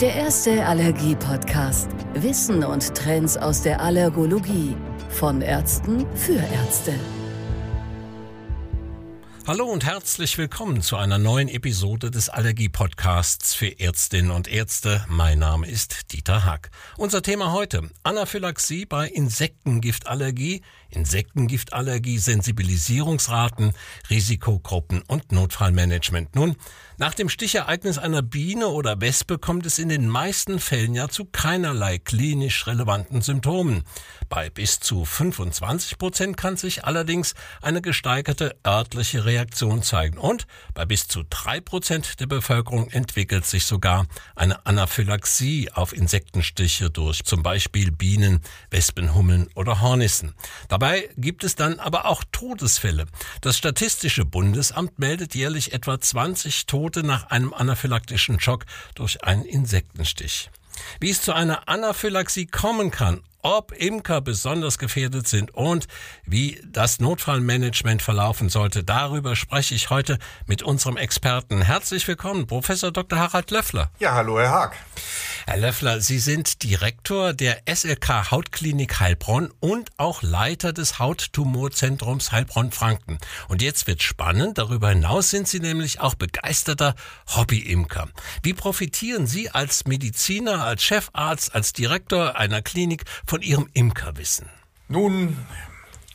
Der erste Allergie-Podcast. Wissen und Trends aus der Allergologie. Von Ärzten für Ärzte. Hallo und herzlich willkommen zu einer neuen Episode des Allergie-Podcasts für Ärztinnen und Ärzte. Mein Name ist Dieter Hack. Unser Thema heute: Anaphylaxie bei Insektengiftallergie, Insektengiftallergie, Sensibilisierungsraten, Risikogruppen und Notfallmanagement. Nun, nach dem Stichereignis einer Biene oder Wespe kommt es in den meisten Fällen ja zu keinerlei klinisch relevanten Symptomen. Bei bis zu 25 Prozent kann sich allerdings eine gesteigerte örtliche Reaktion zeigen und bei bis zu drei Prozent der Bevölkerung entwickelt sich sogar eine Anaphylaxie auf Insektenstiche durch zum Beispiel Bienen, Wespenhummeln oder Hornissen. Dabei gibt es dann aber auch Todesfälle. Das Statistische Bundesamt meldet jährlich etwa 20 Tote nach einem anaphylaktischen Schock durch einen Insektenstich. Wie es zu einer Anaphylaxie kommen kann ob Imker besonders gefährdet sind und wie das Notfallmanagement verlaufen sollte. Darüber spreche ich heute mit unserem Experten. Herzlich willkommen, Professor Dr. Harald Löffler. Ja, hallo, Herr Haag. Herr Löffler, Sie sind Direktor der SLK Hautklinik Heilbronn und auch Leiter des Hauttumorzentrums Heilbronn-Franken. Und jetzt wird spannend. Darüber hinaus sind Sie nämlich auch begeisterter Hobbyimker. Wie profitieren Sie als Mediziner, als Chefarzt, als Direktor einer Klinik von von Ihrem Imkerwissen? Nun,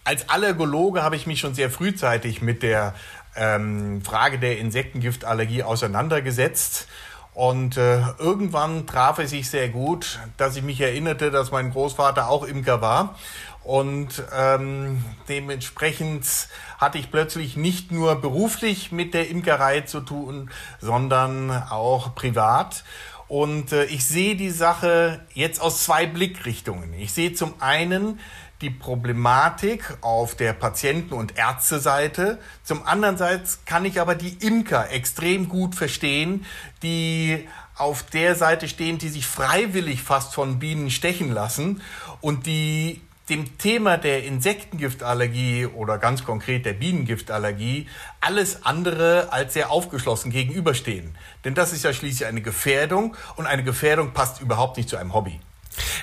als Allergologe habe ich mich schon sehr frühzeitig mit der ähm, Frage der Insektengiftallergie auseinandergesetzt. Und äh, irgendwann traf es sich sehr gut, dass ich mich erinnerte, dass mein Großvater auch Imker war. Und ähm, dementsprechend hatte ich plötzlich nicht nur beruflich mit der Imkerei zu tun, sondern auch privat. Und äh, ich sehe die Sache jetzt aus zwei Blickrichtungen. Ich sehe zum einen die Problematik auf der Patienten- und Ärzteseite. Zum anderen kann ich aber die Imker extrem gut verstehen, die auf der Seite stehen, die sich freiwillig fast von Bienen stechen lassen und die dem Thema der Insektengiftallergie oder ganz konkret der Bienengiftallergie alles andere als sehr aufgeschlossen gegenüberstehen. Denn das ist ja schließlich eine Gefährdung und eine Gefährdung passt überhaupt nicht zu einem Hobby.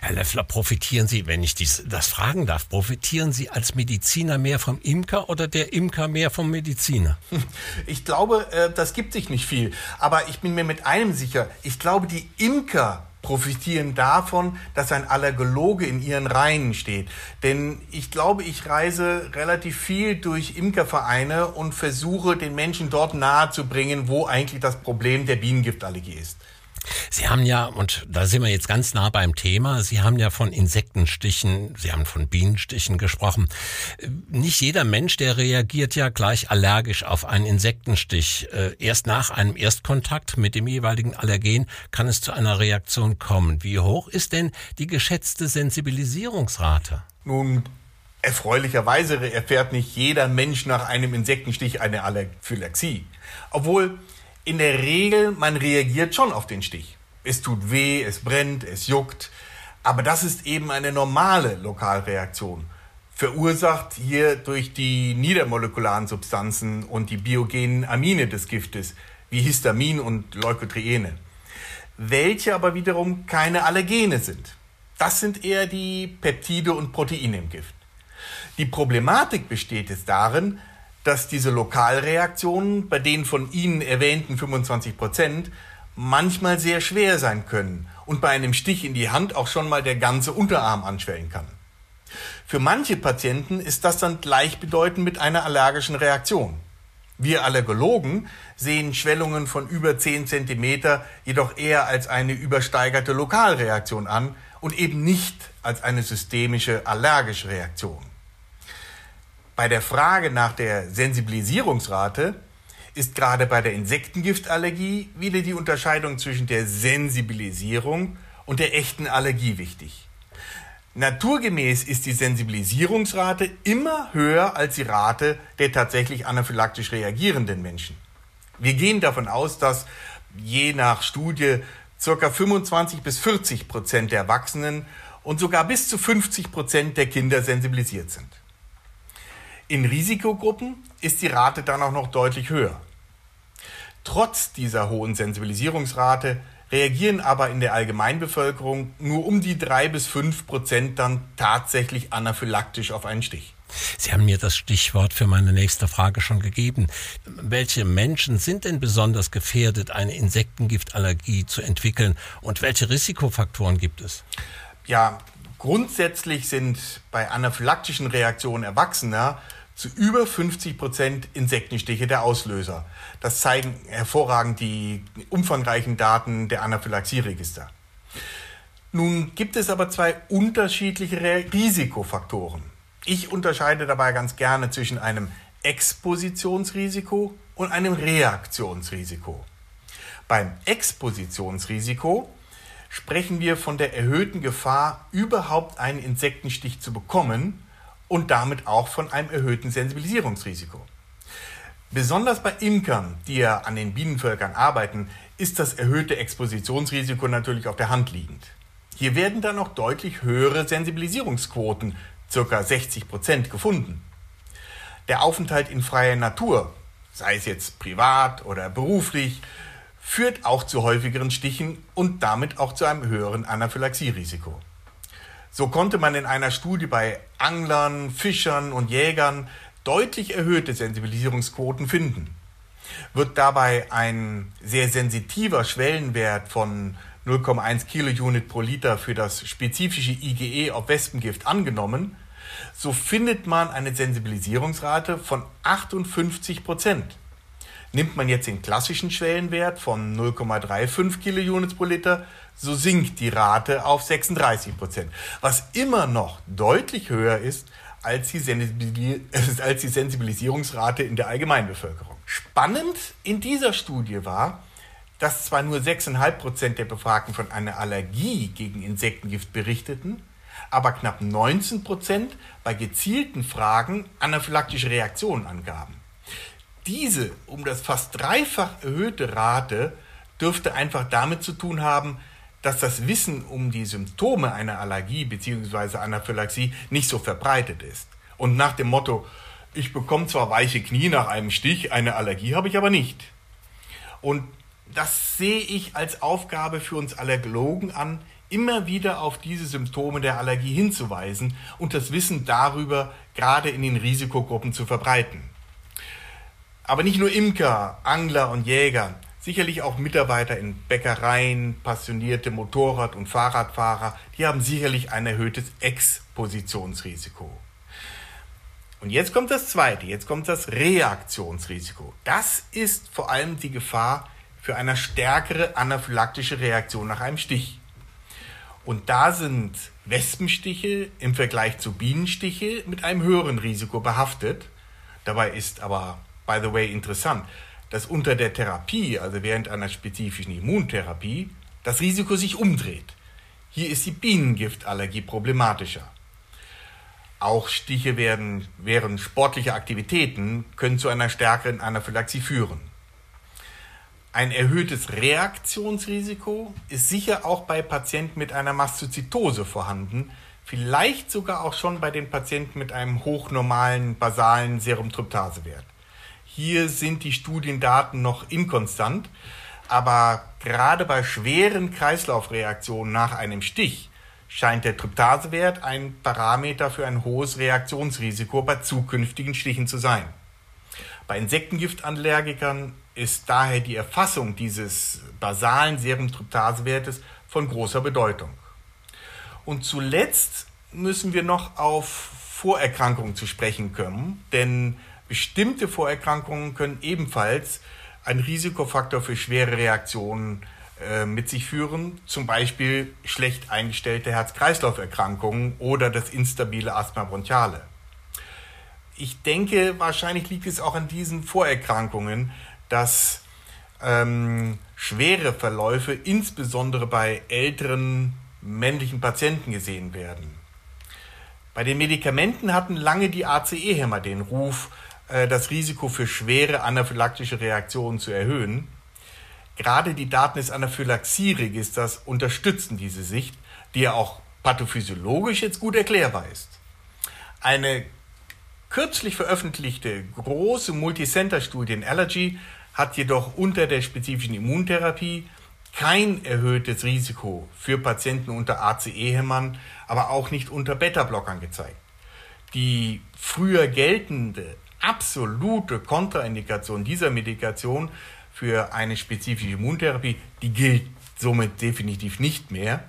Herr Leffler, profitieren Sie, wenn ich dies, das fragen darf, profitieren Sie als Mediziner mehr vom Imker oder der Imker mehr vom Mediziner? Ich glaube, äh, das gibt sich nicht viel. Aber ich bin mir mit einem sicher. Ich glaube, die Imker profitieren davon, dass ein Allergologe in ihren Reihen steht. Denn ich glaube, ich reise relativ viel durch Imkervereine und versuche den Menschen dort nahezubringen, wo eigentlich das Problem der Bienengiftallergie ist. Sie haben ja, und da sind wir jetzt ganz nah beim Thema, Sie haben ja von Insektenstichen, Sie haben von Bienenstichen gesprochen. Nicht jeder Mensch, der reagiert ja gleich allergisch auf einen Insektenstich. Äh, erst nach einem Erstkontakt mit dem jeweiligen Allergen kann es zu einer Reaktion kommen. Wie hoch ist denn die geschätzte Sensibilisierungsrate? Nun, erfreulicherweise erfährt nicht jeder Mensch nach einem Insektenstich eine Allergophylaxie. Obwohl in der Regel, man reagiert schon auf den Stich. Es tut weh, es brennt, es juckt. Aber das ist eben eine normale Lokalreaktion. Verursacht hier durch die niedermolekularen Substanzen und die biogenen Amine des Giftes, wie Histamin und Leukotriene. Welche aber wiederum keine Allergene sind. Das sind eher die Peptide und Proteine im Gift. Die Problematik besteht es darin, dass diese Lokalreaktionen bei den von Ihnen erwähnten 25 Prozent manchmal sehr schwer sein können und bei einem Stich in die Hand auch schon mal der ganze Unterarm anschwellen kann. Für manche Patienten ist das dann gleichbedeutend mit einer allergischen Reaktion. Wir Allergologen sehen Schwellungen von über 10 cm jedoch eher als eine übersteigerte Lokalreaktion an und eben nicht als eine systemische allergische Reaktion. Bei der Frage nach der Sensibilisierungsrate ist gerade bei der Insektengiftallergie wieder die Unterscheidung zwischen der Sensibilisierung und der echten Allergie wichtig. Naturgemäß ist die Sensibilisierungsrate immer höher als die Rate der tatsächlich anaphylaktisch reagierenden Menschen. Wir gehen davon aus, dass je nach Studie ca. 25 bis 40 Prozent der Erwachsenen und sogar bis zu 50 Prozent der Kinder sensibilisiert sind. In Risikogruppen ist die Rate dann auch noch deutlich höher. Trotz dieser hohen Sensibilisierungsrate reagieren aber in der Allgemeinbevölkerung nur um die drei bis fünf Prozent dann tatsächlich anaphylaktisch auf einen Stich. Sie haben mir das Stichwort für meine nächste Frage schon gegeben. Welche Menschen sind denn besonders gefährdet, eine Insektengiftallergie zu entwickeln und welche Risikofaktoren gibt es? Ja, grundsätzlich sind bei anaphylaktischen Reaktionen Erwachsener zu über 50 Prozent Insektenstiche der Auslöser. Das zeigen hervorragend die umfangreichen Daten der Anaphylaxieregister. Nun gibt es aber zwei unterschiedliche Risikofaktoren. Ich unterscheide dabei ganz gerne zwischen einem Expositionsrisiko und einem Reaktionsrisiko. Beim Expositionsrisiko sprechen wir von der erhöhten Gefahr, überhaupt einen Insektenstich zu bekommen und damit auch von einem erhöhten Sensibilisierungsrisiko. Besonders bei Imkern, die ja an den Bienenvölkern arbeiten, ist das erhöhte Expositionsrisiko natürlich auf der Hand liegend. Hier werden dann auch deutlich höhere Sensibilisierungsquoten ca. 60 Prozent, gefunden. Der Aufenthalt in freier Natur, sei es jetzt privat oder beruflich, führt auch zu häufigeren Stichen und damit auch zu einem höheren Anaphylaxierisiko. So konnte man in einer Studie bei Anglern, Fischern und Jägern deutlich erhöhte Sensibilisierungsquoten finden. Wird dabei ein sehr sensitiver Schwellenwert von 0,1 Kilounit pro Liter für das spezifische IgE auf Wespengift angenommen, so findet man eine Sensibilisierungsrate von 58 Prozent. Nimmt man jetzt den klassischen Schwellenwert von 0,35 Kilounits pro Liter, so sinkt die Rate auf 36 Prozent, was immer noch deutlich höher ist als die, Sensibilisierungsrate in der Allgemeinbevölkerung. Spannend in dieser Studie war, dass zwar nur 6,5 Prozent der Befragten von einer Allergie gegen Insektengift berichteten, aber knapp 19 Prozent bei gezielten Fragen anaphylaktische Reaktionen angaben. Diese um das fast dreifach erhöhte Rate dürfte einfach damit zu tun haben, dass das Wissen um die Symptome einer Allergie bzw. Anaphylaxie nicht so verbreitet ist. Und nach dem Motto, ich bekomme zwar weiche Knie nach einem Stich, eine Allergie habe ich aber nicht. Und das sehe ich als Aufgabe für uns Allergologen an, immer wieder auf diese Symptome der Allergie hinzuweisen und das Wissen darüber gerade in den Risikogruppen zu verbreiten. Aber nicht nur Imker, Angler und Jäger, sicherlich auch Mitarbeiter in Bäckereien, passionierte Motorrad- und Fahrradfahrer, die haben sicherlich ein erhöhtes Expositionsrisiko. Und jetzt kommt das zweite, jetzt kommt das Reaktionsrisiko. Das ist vor allem die Gefahr für eine stärkere anaphylaktische Reaktion nach einem Stich. Und da sind Wespenstiche im Vergleich zu Bienenstiche mit einem höheren Risiko behaftet. Dabei ist aber, by the way, interessant, dass unter der Therapie, also während einer spezifischen Immuntherapie, das Risiko sich umdreht. Hier ist die Bienengiftallergie problematischer. Auch Stiche werden während sportlicher Aktivitäten können zu einer stärkeren Anaphylaxie führen. Ein erhöhtes Reaktionsrisiko ist sicher auch bei Patienten mit einer Mastozytose vorhanden, vielleicht sogar auch schon bei den Patienten mit einem hochnormalen basalen Serumtryptasewert. Hier sind die Studiendaten noch inkonstant, aber gerade bei schweren Kreislaufreaktionen nach einem Stich scheint der Tryptasewert ein Parameter für ein hohes Reaktionsrisiko bei zukünftigen Stichen zu sein. Bei Insektengiftallergikern ist daher die Erfassung dieses basalen Serumtryptasewertes von großer Bedeutung. Und zuletzt müssen wir noch auf Vorerkrankungen zu sprechen kommen, denn bestimmte Vorerkrankungen können ebenfalls einen Risikofaktor für schwere Reaktionen äh, mit sich führen, zum Beispiel schlecht eingestellte Herz-Kreislauf-Erkrankungen oder das instabile Asthma bronchiale. Ich denke, wahrscheinlich liegt es auch an diesen Vorerkrankungen, dass ähm, schwere Verläufe insbesondere bei älteren männlichen Patienten gesehen werden. Bei den Medikamenten hatten lange die ACE-Hämmer den Ruf, das Risiko für schwere anaphylaktische Reaktionen zu erhöhen. Gerade die Daten des Anaphylaxie-Registers unterstützen diese Sicht, die ja auch pathophysiologisch jetzt gut erklärbar ist. Eine kürzlich veröffentlichte große Multicenter-Studie in Allergy hat jedoch unter der spezifischen Immuntherapie kein erhöhtes Risiko für Patienten unter ACE-Hämmern, aber auch nicht unter Beta-Blockern gezeigt. Die früher geltende absolute Kontraindikation dieser Medikation für eine spezifische Immuntherapie, die gilt somit definitiv nicht mehr.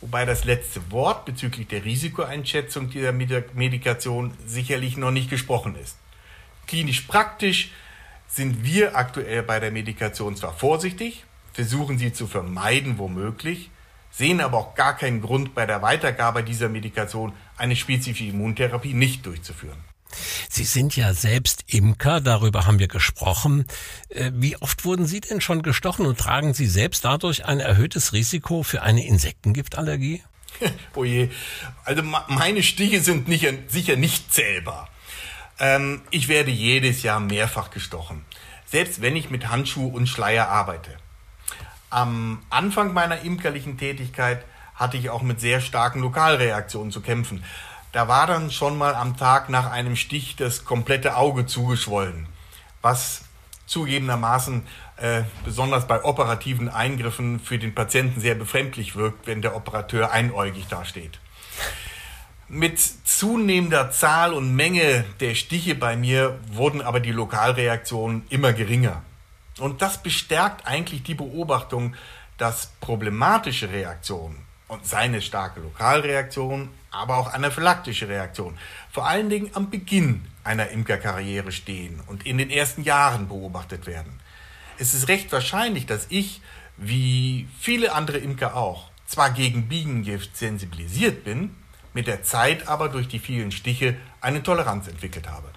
Wobei das letzte Wort bezüglich der Risikoeinschätzung dieser Medikation sicherlich noch nicht gesprochen ist. Klinisch praktisch sind wir aktuell bei der Medikation zwar vorsichtig, versuchen sie zu vermeiden womöglich, sehen aber auch gar keinen Grund bei der Weitergabe dieser Medikation eine spezifische Immuntherapie nicht durchzuführen. Sie sind ja selbst Imker, darüber haben wir gesprochen. Äh, wie oft wurden Sie denn schon gestochen und tragen Sie selbst dadurch ein erhöhtes Risiko für eine Insektengiftallergie? oh je, also meine Stiche sind nicht, sicher nicht zählbar. Ähm, ich werde jedes Jahr mehrfach gestochen, selbst wenn ich mit Handschuh und Schleier arbeite. Am Anfang meiner imkerlichen Tätigkeit hatte ich auch mit sehr starken Lokalreaktionen zu kämpfen. Da war dann schon mal am Tag nach einem Stich das komplette Auge zugeschwollen, was zugegebenermaßen äh, besonders bei operativen Eingriffen für den Patienten sehr befremdlich wirkt, wenn der Operateur einäugig dasteht. Mit zunehmender Zahl und Menge der Stiche bei mir wurden aber die Lokalreaktionen immer geringer. Und das bestärkt eigentlich die Beobachtung, dass problematische Reaktionen und seine starke Lokalreaktion, aber auch anaphylaktische Reaktion, vor allen Dingen am Beginn einer Imkerkarriere stehen und in den ersten Jahren beobachtet werden. Es ist recht wahrscheinlich, dass ich, wie viele andere Imker auch, zwar gegen Bienengift sensibilisiert bin, mit der Zeit aber durch die vielen Stiche eine Toleranz entwickelt habe.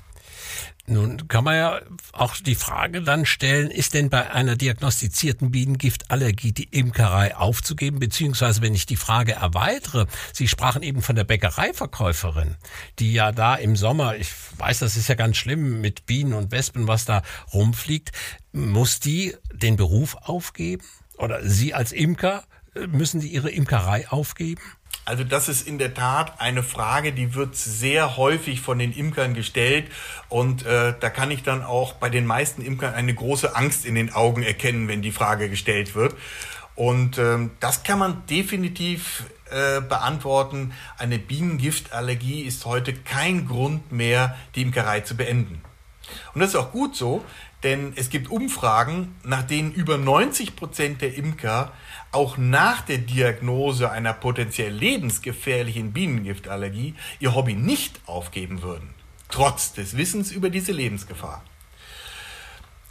Nun kann man ja auch die Frage dann stellen, ist denn bei einer diagnostizierten Bienengiftallergie die Imkerei aufzugeben? Beziehungsweise, wenn ich die Frage erweitere, Sie sprachen eben von der Bäckereiverkäuferin, die ja da im Sommer, ich weiß, das ist ja ganz schlimm mit Bienen und Wespen, was da rumfliegt, muss die den Beruf aufgeben? Oder Sie als Imker, müssen die Ihre Imkerei aufgeben? Also das ist in der Tat eine Frage, die wird sehr häufig von den Imkern gestellt und äh, da kann ich dann auch bei den meisten Imkern eine große Angst in den Augen erkennen, wenn die Frage gestellt wird. Und ähm, das kann man definitiv äh, beantworten. Eine Bienengiftallergie ist heute kein Grund mehr, die Imkerei zu beenden. Und das ist auch gut so, denn es gibt Umfragen, nach denen über 90 Prozent der Imker auch nach der Diagnose einer potenziell lebensgefährlichen Bienengiftallergie ihr Hobby nicht aufgeben würden, trotz des Wissens über diese Lebensgefahr.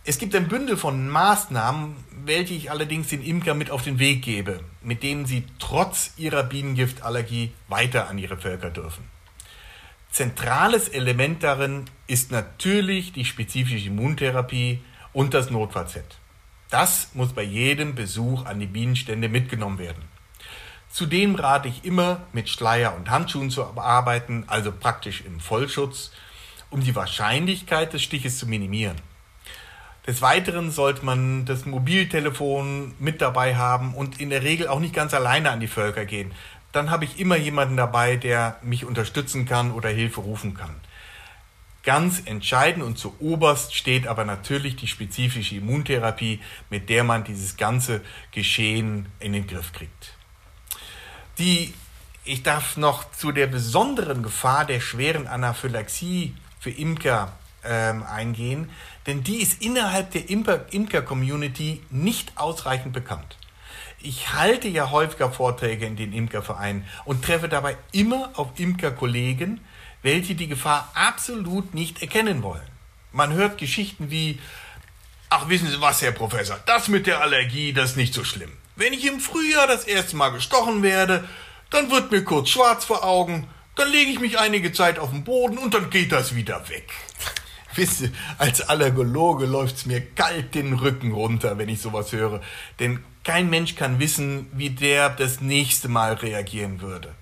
Es gibt ein Bündel von Maßnahmen, welche ich allerdings den Imker mit auf den Weg gebe, mit denen sie trotz ihrer Bienengiftallergie weiter an ihre Völker dürfen. Zentrales Element darin ist natürlich die spezifische Immuntherapie und das Notfallset. Das muss bei jedem Besuch an die Bienenstände mitgenommen werden. Zudem rate ich immer, mit Schleier und Handschuhen zu arbeiten, also praktisch im Vollschutz, um die Wahrscheinlichkeit des Stiches zu minimieren. Des Weiteren sollte man das Mobiltelefon mit dabei haben und in der Regel auch nicht ganz alleine an die Völker gehen. Dann habe ich immer jemanden dabei, der mich unterstützen kann oder Hilfe rufen kann. Ganz entscheidend und zu oberst steht aber natürlich die spezifische Immuntherapie, mit der man dieses ganze Geschehen in den Griff kriegt. Die, ich darf noch zu der besonderen Gefahr der schweren Anaphylaxie für Imker ähm, eingehen, denn die ist innerhalb der Imker-Community nicht ausreichend bekannt. Ich halte ja häufiger Vorträge in den Imkervereinen und treffe dabei immer auf Imkerkollegen, welche die Gefahr absolut nicht erkennen wollen. Man hört Geschichten wie, ach wissen Sie was, Herr Professor, das mit der Allergie, das ist nicht so schlimm. Wenn ich im Frühjahr das erste Mal gestochen werde, dann wird mir kurz schwarz vor Augen, dann lege ich mich einige Zeit auf den Boden und dann geht das wieder weg. Wisst ihr, als Allergologe läuft's mir kalt den Rücken runter, wenn ich sowas höre. Denn kein Mensch kann wissen, wie der das nächste Mal reagieren würde.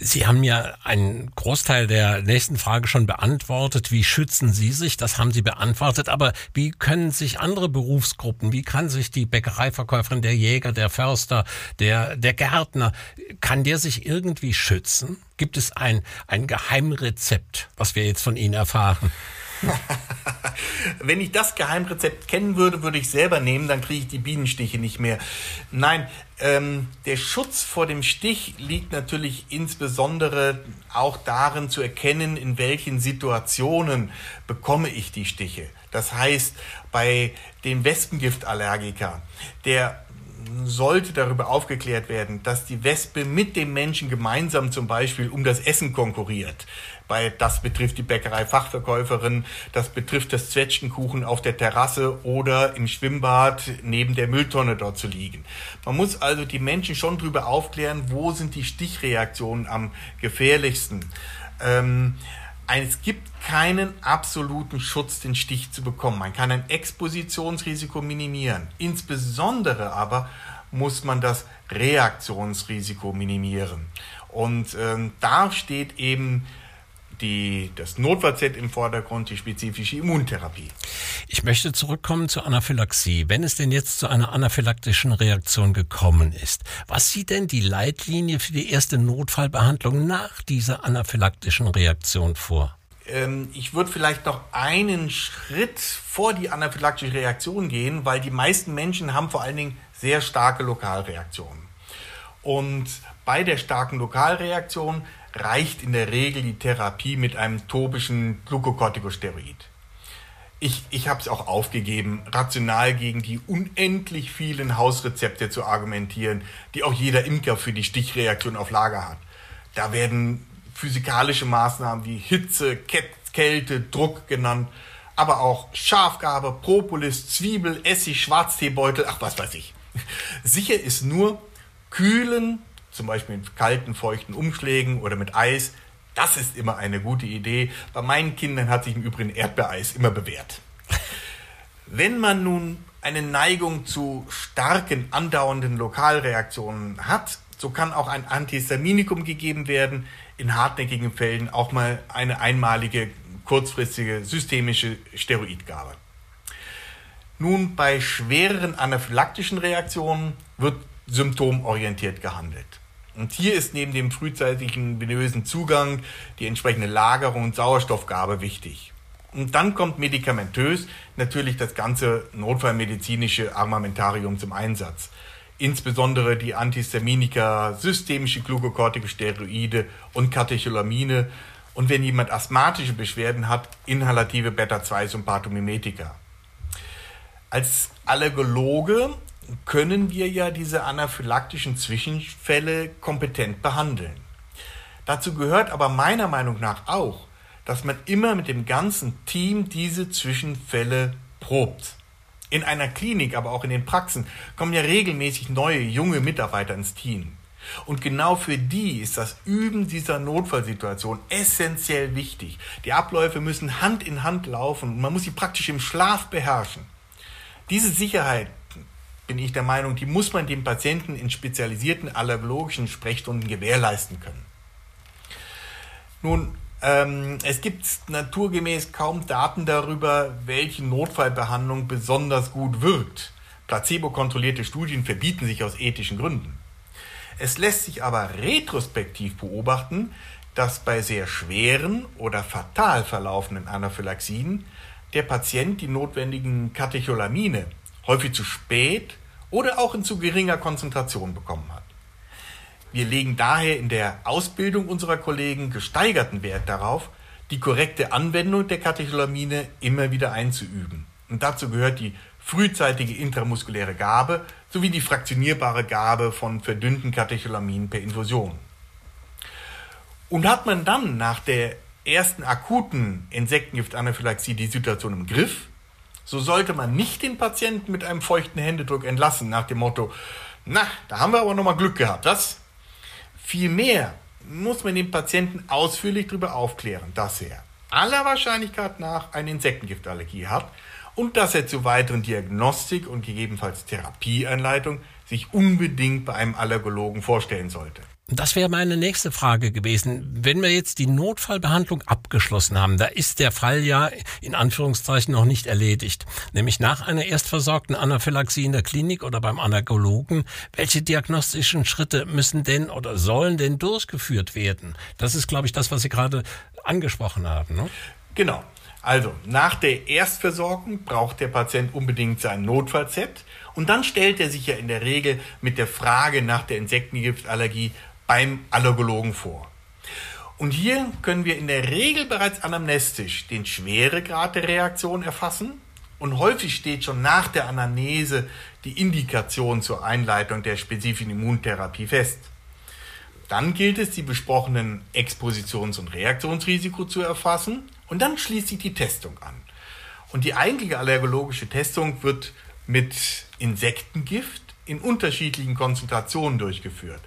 Sie haben ja einen Großteil der nächsten Frage schon beantwortet. Wie schützen Sie sich? Das haben Sie beantwortet. Aber wie können sich andere Berufsgruppen, wie kann sich die Bäckereiverkäuferin, der Jäger, der Förster, der, der Gärtner, kann der sich irgendwie schützen? Gibt es ein, ein Geheimrezept, was wir jetzt von Ihnen erfahren? Wenn ich das Geheimrezept kennen würde, würde ich selber nehmen, dann kriege ich die Bienenstiche nicht mehr. Nein, ähm, der Schutz vor dem Stich liegt natürlich insbesondere auch darin zu erkennen, in welchen Situationen bekomme ich die Stiche. Das heißt, bei dem Wespengiftallergiker, der sollte darüber aufgeklärt werden, dass die Wespe mit dem Menschen gemeinsam zum Beispiel um das Essen konkurriert. Bei, das betrifft die Bäckerei-Fachverkäuferin, das betrifft das Zwetschgenkuchen auf der Terrasse oder im Schwimmbad neben der Mülltonne dort zu liegen. Man muss also die Menschen schon darüber aufklären, wo sind die Stichreaktionen am gefährlichsten. Ähm, es gibt keinen absoluten Schutz, den Stich zu bekommen. Man kann ein Expositionsrisiko minimieren. Insbesondere aber muss man das Reaktionsrisiko minimieren. Und ähm, da steht eben die, das Notfallset im Vordergrund, die spezifische Immuntherapie. Ich möchte zurückkommen zur Anaphylaxie. Wenn es denn jetzt zu einer anaphylaktischen Reaktion gekommen ist, was sieht denn die Leitlinie für die erste Notfallbehandlung nach dieser anaphylaktischen Reaktion vor? Ähm, ich würde vielleicht noch einen Schritt vor die anaphylaktische Reaktion gehen, weil die meisten Menschen haben vor allen Dingen sehr starke Lokalreaktionen. Und bei der starken Lokalreaktion reicht in der Regel die Therapie mit einem topischen Glukokortikosteroid. Ich, ich habe es auch aufgegeben, rational gegen die unendlich vielen Hausrezepte zu argumentieren, die auch jeder Imker für die Stichreaktion auf Lager hat. Da werden physikalische Maßnahmen wie Hitze, Kälte, Druck genannt, aber auch Schafgabe, Propolis, Zwiebel, Essig, Schwarzteebeutel, ach was weiß ich. Sicher ist nur, kühlen, zum Beispiel mit kalten, feuchten Umschlägen oder mit Eis. Das ist immer eine gute Idee. Bei meinen Kindern hat sich im Übrigen Erdbeereis immer bewährt. Wenn man nun eine Neigung zu starken, andauernden Lokalreaktionen hat, so kann auch ein Antihistaminikum gegeben werden, in hartnäckigen Fällen auch mal eine einmalige, kurzfristige systemische Steroidgabe. Nun, bei schwereren anaphylaktischen Reaktionen wird symptomorientiert gehandelt. Und hier ist neben dem frühzeitigen venösen Zugang die entsprechende Lagerung und Sauerstoffgabe wichtig. Und dann kommt medikamentös natürlich das ganze notfallmedizinische Armamentarium zum Einsatz. Insbesondere die Antihistaminika, systemische Glukokortikosteroide und Katecholamine. Und wenn jemand asthmatische Beschwerden hat, inhalative Beta-2-Sympathomimetika. Als Allergologe können wir ja diese anaphylaktischen Zwischenfälle kompetent behandeln. Dazu gehört aber meiner Meinung nach auch, dass man immer mit dem ganzen Team diese Zwischenfälle probt. In einer Klinik, aber auch in den Praxen kommen ja regelmäßig neue, junge Mitarbeiter ins Team. Und genau für die ist das Üben dieser Notfallsituation essentiell wichtig. Die Abläufe müssen Hand in Hand laufen und man muss sie praktisch im Schlaf beherrschen. Diese Sicherheit bin ich der Meinung, die muss man dem Patienten in spezialisierten allergologischen Sprechstunden gewährleisten können. Nun, ähm, es gibt naturgemäß kaum Daten darüber, welche Notfallbehandlung besonders gut wirkt. Placebo-kontrollierte Studien verbieten sich aus ethischen Gründen. Es lässt sich aber retrospektiv beobachten, dass bei sehr schweren oder fatal verlaufenden Anaphylaxien der Patient die notwendigen Katecholamine häufig zu spät oder auch in zu geringer Konzentration bekommen hat. Wir legen daher in der Ausbildung unserer Kollegen gesteigerten Wert darauf, die korrekte Anwendung der Katecholamine immer wieder einzuüben. Und dazu gehört die frühzeitige intramuskuläre Gabe sowie die fraktionierbare Gabe von verdünnten Katecholaminen per Infusion. Und hat man dann nach der ersten akuten Insektengiftanaphylaxie die Situation im Griff, so sollte man nicht den Patienten mit einem feuchten Händedruck entlassen, nach dem Motto, na, da haben wir aber nochmal Glück gehabt, was? Vielmehr muss man den Patienten ausführlich darüber aufklären, dass er aller Wahrscheinlichkeit nach eine Insektengiftallergie hat und dass er zu weiteren Diagnostik und gegebenenfalls Therapieeinleitung sich unbedingt bei einem Allergologen vorstellen sollte. Das wäre meine nächste Frage gewesen. Wenn wir jetzt die Notfallbehandlung abgeschlossen haben, da ist der Fall ja in Anführungszeichen noch nicht erledigt. Nämlich nach einer erstversorgten Anaphylaxie in der Klinik oder beim Allergologen. Welche diagnostischen Schritte müssen denn oder sollen denn durchgeführt werden? Das ist, glaube ich, das, was Sie gerade angesprochen haben. Ne? Genau. Also, nach der Erstversorgung braucht der Patient unbedingt sein Notfallset und dann stellt er sich ja in der Regel mit der Frage nach der Insektengiftallergie beim Allergologen vor. Und hier können wir in der Regel bereits anamnestisch den Schweregrad der Reaktion erfassen und häufig steht schon nach der Anamnese die Indikation zur Einleitung der spezifischen Immuntherapie fest. Dann gilt es, die besprochenen Expositions- und Reaktionsrisiko zu erfassen und dann schließt sich die Testung an. Und die eigentliche allergologische Testung wird mit Insektengift in unterschiedlichen Konzentrationen durchgeführt.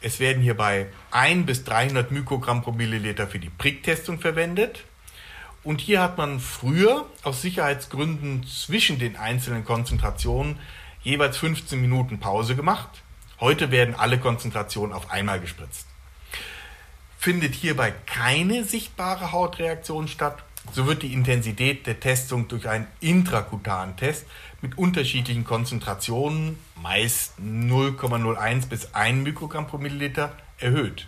Es werden hierbei 1 bis 300 Mikrogramm pro Milliliter für die Pricktestung verwendet. Und hier hat man früher aus Sicherheitsgründen zwischen den einzelnen Konzentrationen jeweils 15 Minuten Pause gemacht. Heute werden alle Konzentrationen auf einmal gespritzt. Findet hierbei keine sichtbare Hautreaktion statt, so wird die Intensität der Testung durch einen intrakutanen Test mit unterschiedlichen Konzentrationen, meist 0,01 bis 1 Mikrogramm pro Milliliter, erhöht.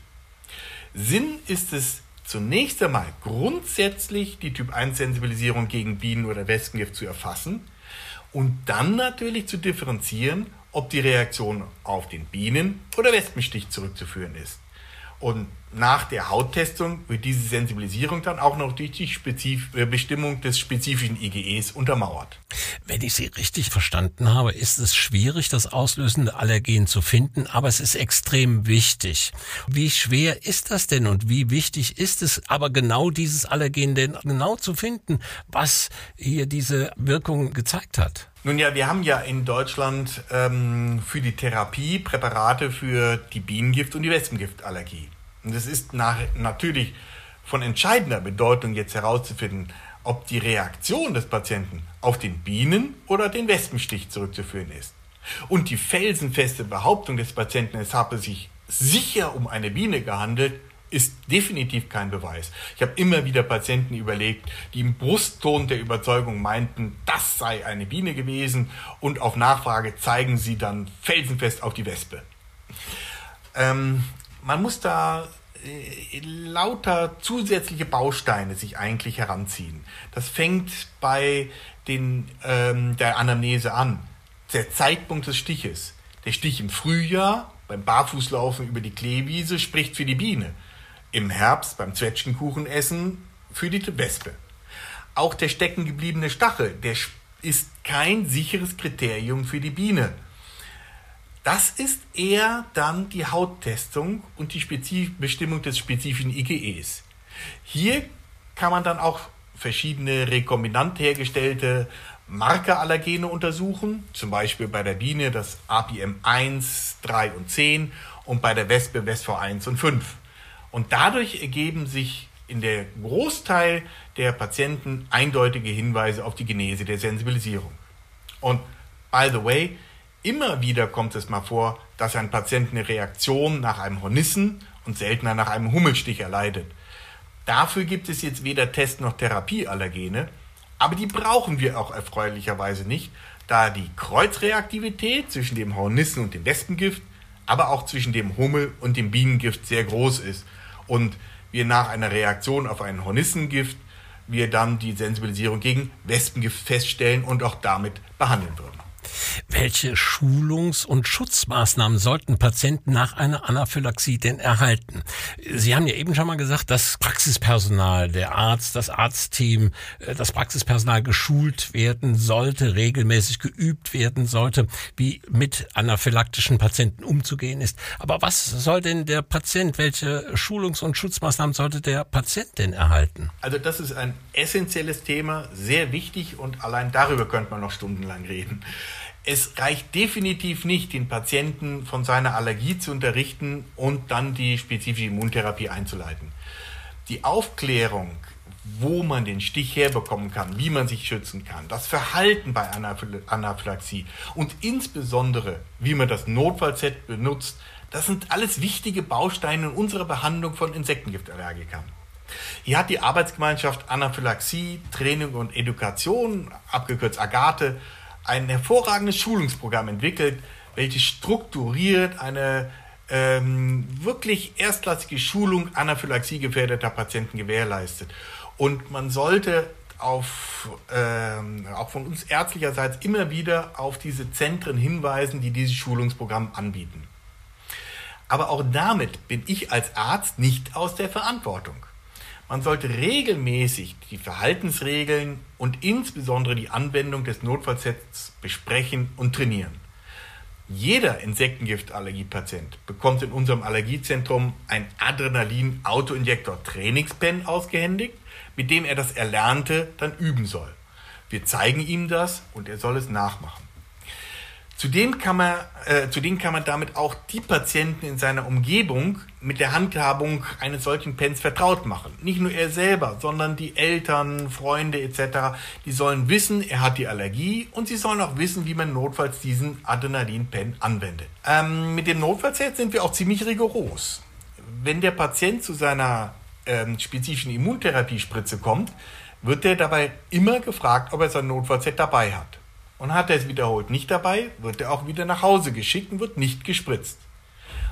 Sinn ist es zunächst einmal grundsätzlich die Typ-1-Sensibilisierung gegen Bienen- oder Wespengift zu erfassen und dann natürlich zu differenzieren, ob die Reaktion auf den Bienen- oder Wespenstich zurückzuführen ist. Und nach der Hauttestung wird diese Sensibilisierung dann auch noch durch die Spezif äh, Bestimmung des spezifischen IgEs untermauert. Wenn ich Sie richtig verstanden habe, ist es schwierig, das auslösende Allergen zu finden, aber es ist extrem wichtig. Wie schwer ist das denn und wie wichtig ist es aber genau dieses Allergen denn genau zu finden, was hier diese Wirkung gezeigt hat? Nun ja, wir haben ja in Deutschland ähm, für die Therapie Präparate für die Bienengift- und die Wespengiftallergie. Und es ist nach, natürlich von entscheidender Bedeutung jetzt herauszufinden, ob die Reaktion des Patienten auf den Bienen- oder den Wespenstich zurückzuführen ist. Und die felsenfeste Behauptung des Patienten, es habe sich sicher um eine Biene gehandelt, ist definitiv kein Beweis. Ich habe immer wieder Patienten überlegt, die im Brustton der Überzeugung meinten, das sei eine Biene gewesen und auf Nachfrage zeigen sie dann felsenfest auf die Wespe. Ähm, man muss da äh, lauter zusätzliche Bausteine sich eigentlich heranziehen. Das fängt bei den, ähm, der Anamnese an. Der Zeitpunkt des Stiches. Der Stich im Frühjahr beim Barfußlaufen über die Kleewiese spricht für die Biene im Herbst beim Zwetschgenkuchenessen für die Wespe. Auch der steckengebliebene Stachel, der ist kein sicheres Kriterium für die Biene. Das ist eher dann die Hauttestung und die Spezif Bestimmung des spezifischen IgEs. Hier kann man dann auch verschiedene rekombinant hergestellte Markerallergene untersuchen, zum Beispiel bei der Biene das APM 1, 3 und 10 und bei der Wespe WestV1 und 5. Und dadurch ergeben sich in der Großteil der Patienten eindeutige Hinweise auf die Genese der Sensibilisierung. Und by the way, immer wieder kommt es mal vor, dass ein Patient eine Reaktion nach einem Hornissen und seltener nach einem Hummelstich erleidet. Dafür gibt es jetzt weder Test- noch Therapieallergene, aber die brauchen wir auch erfreulicherweise nicht, da die Kreuzreaktivität zwischen dem Hornissen und dem Wespengift, aber auch zwischen dem Hummel und dem Bienengift sehr groß ist und wir nach einer Reaktion auf ein Hornissengift wir dann die Sensibilisierung gegen Wespengift feststellen und auch damit behandeln würden. Welche Schulungs- und Schutzmaßnahmen sollten Patienten nach einer Anaphylaxie denn erhalten? Sie haben ja eben schon mal gesagt, dass Praxispersonal, der Arzt, das Arztteam, äh, das Praxispersonal geschult werden sollte, regelmäßig geübt werden sollte, wie mit anaphylaktischen Patienten umzugehen ist. Aber was soll denn der Patient, welche Schulungs- und Schutzmaßnahmen sollte der Patient denn erhalten? Also das ist ein essentielles Thema, sehr wichtig und allein darüber könnte man noch stundenlang reden. Es reicht definitiv nicht, den Patienten von seiner Allergie zu unterrichten und dann die spezifische Immuntherapie einzuleiten. Die Aufklärung, wo man den Stich herbekommen kann, wie man sich schützen kann, das Verhalten bei Anaphylaxie und insbesondere, wie man das Notfallset benutzt, das sind alles wichtige Bausteine in unserer Behandlung von Insektengiftallergikern. Hier hat die Arbeitsgemeinschaft Anaphylaxie, Training und Education, abgekürzt Agathe, ein hervorragendes Schulungsprogramm entwickelt, welches strukturiert eine ähm, wirklich erstklassige Schulung anaphylaxiegefährdeter Patienten gewährleistet. Und man sollte auf, ähm, auch von uns ärztlicherseits immer wieder auf diese Zentren hinweisen, die dieses Schulungsprogramm anbieten. Aber auch damit bin ich als Arzt nicht aus der Verantwortung. Man sollte regelmäßig die Verhaltensregeln und insbesondere die Anwendung des Notfallsets besprechen und trainieren. Jeder Insektengiftallergiepatient bekommt in unserem Allergiezentrum ein Adrenalin-Autoinjektor-Trainingspen ausgehändigt, mit dem er das Erlernte dann üben soll. Wir zeigen ihm das und er soll es nachmachen. Zudem kann man, äh, zudem kann man damit auch die Patienten in seiner Umgebung mit der Handhabung eines solchen Pens vertraut machen. Nicht nur er selber, sondern die Eltern, Freunde etc. Die sollen wissen, er hat die Allergie und sie sollen auch wissen, wie man notfalls diesen Adrenalin-Pen anwendet. Ähm, mit dem Notfallset sind wir auch ziemlich rigoros. Wenn der Patient zu seiner ähm, spezifischen Immuntherapiespritze kommt, wird er dabei immer gefragt, ob er sein Notfallset dabei hat. Und hat er es wiederholt nicht dabei, wird er auch wieder nach Hause geschickt und wird nicht gespritzt.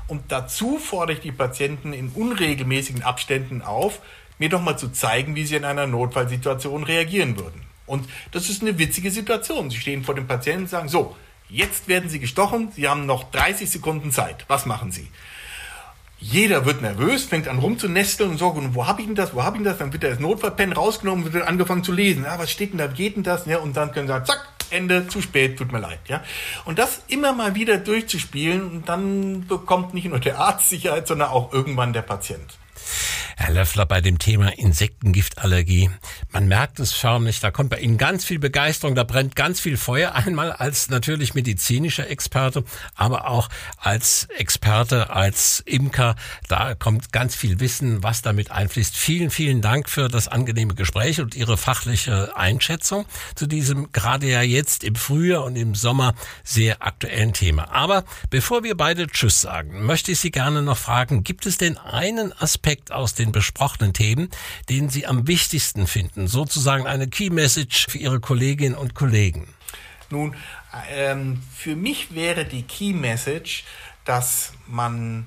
Und dazu fordere ich die Patienten in unregelmäßigen Abständen auf, mir doch mal zu zeigen, wie sie in einer Notfallsituation reagieren würden. Und das ist eine witzige Situation. Sie stehen vor dem Patienten und sagen, so, jetzt werden Sie gestochen, Sie haben noch 30 Sekunden Zeit. Was machen Sie? Jeder wird nervös, fängt an rumzunesteln und sagt, wo habe ich denn das, wo habe ich denn das? Dann wird das Notfallpen rausgenommen und wird angefangen zu lesen. Ah, was steht denn da, geht denn das? Ja, und dann können sie sagen, zack, Ende, zu spät, tut mir leid. Ja? Und das immer mal wieder durchzuspielen, dann bekommt nicht nur der Arzt Sicherheit, sondern auch irgendwann der Patient. Herr Löffler, bei dem Thema Insektengiftallergie, man merkt es förmlich, da kommt bei Ihnen ganz viel Begeisterung, da brennt ganz viel Feuer, einmal als natürlich medizinischer Experte, aber auch als Experte, als Imker, da kommt ganz viel Wissen, was damit einfließt. Vielen, vielen Dank für das angenehme Gespräch und Ihre fachliche Einschätzung zu diesem gerade ja jetzt im Frühjahr und im Sommer sehr aktuellen Thema. Aber bevor wir beide Tschüss sagen, möchte ich Sie gerne noch fragen, gibt es denn einen Aspekt aus den den besprochenen Themen, den Sie am wichtigsten finden? Sozusagen eine Key Message für Ihre Kolleginnen und Kollegen. Nun, ähm, für mich wäre die Key Message, dass man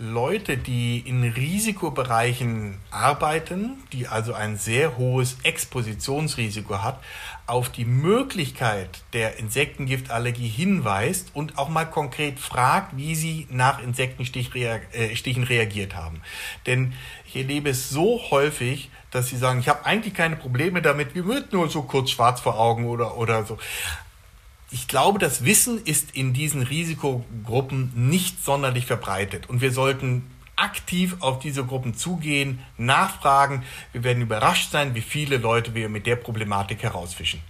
Leute, die in Risikobereichen arbeiten, die also ein sehr hohes Expositionsrisiko hat, auf die Möglichkeit der Insektengiftallergie hinweist und auch mal konkret fragt, wie sie nach Insektenstichen äh, reagiert haben. Denn ich erlebe es so häufig, dass sie sagen, ich habe eigentlich keine Probleme damit, mir wird nur so kurz schwarz vor Augen oder, oder so ich glaube, das Wissen ist in diesen Risikogruppen nicht sonderlich verbreitet und wir sollten aktiv auf diese Gruppen zugehen, nachfragen. Wir werden überrascht sein, wie viele Leute wir mit der Problematik herausfischen.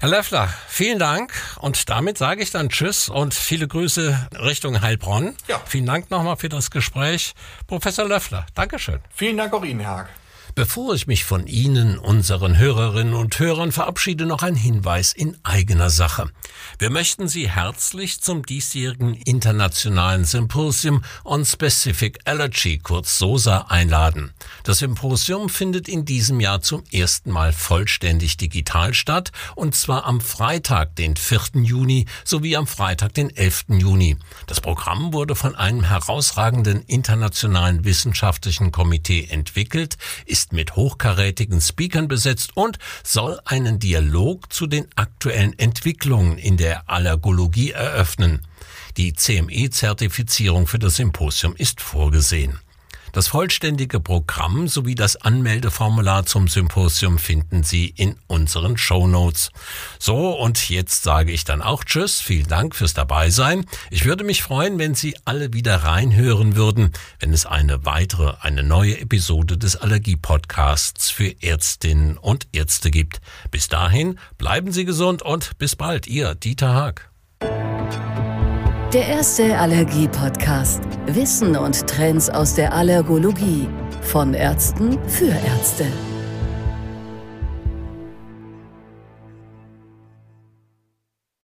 Herr Löffler, vielen Dank und damit sage ich dann Tschüss und viele Grüße Richtung Heilbronn. Ja. Vielen Dank nochmal für das Gespräch. Professor Löffler, Dankeschön. Vielen Dank auch Ihnen, Herr Haag. Bevor ich mich von Ihnen, unseren Hörerinnen und Hörern verabschiede, noch ein Hinweis in eigener Sache. Wir möchten Sie herzlich zum diesjährigen internationalen Symposium on Specific Allergy, kurz SOSA, einladen. Das Symposium findet in diesem Jahr zum ersten Mal vollständig digital statt, und zwar am Freitag, den 4. Juni, sowie am Freitag, den 11. Juni. Das Programm wurde von einem herausragenden internationalen wissenschaftlichen Komitee entwickelt, ist ist mit hochkarätigen Speakern besetzt und soll einen Dialog zu den aktuellen Entwicklungen in der Allergologie eröffnen. Die CME-Zertifizierung für das Symposium ist vorgesehen. Das vollständige Programm sowie das Anmeldeformular zum Symposium finden Sie in unseren Show Notes. So, und jetzt sage ich dann auch Tschüss. Vielen Dank fürs Dabeisein. Ich würde mich freuen, wenn Sie alle wieder reinhören würden, wenn es eine weitere, eine neue Episode des Allergie-Podcasts für Ärztinnen und Ärzte gibt. Bis dahin, bleiben Sie gesund und bis bald. Ihr Dieter Haag. Der erste Allergie-Podcast. Wissen und Trends aus der Allergologie. Von Ärzten für Ärzte.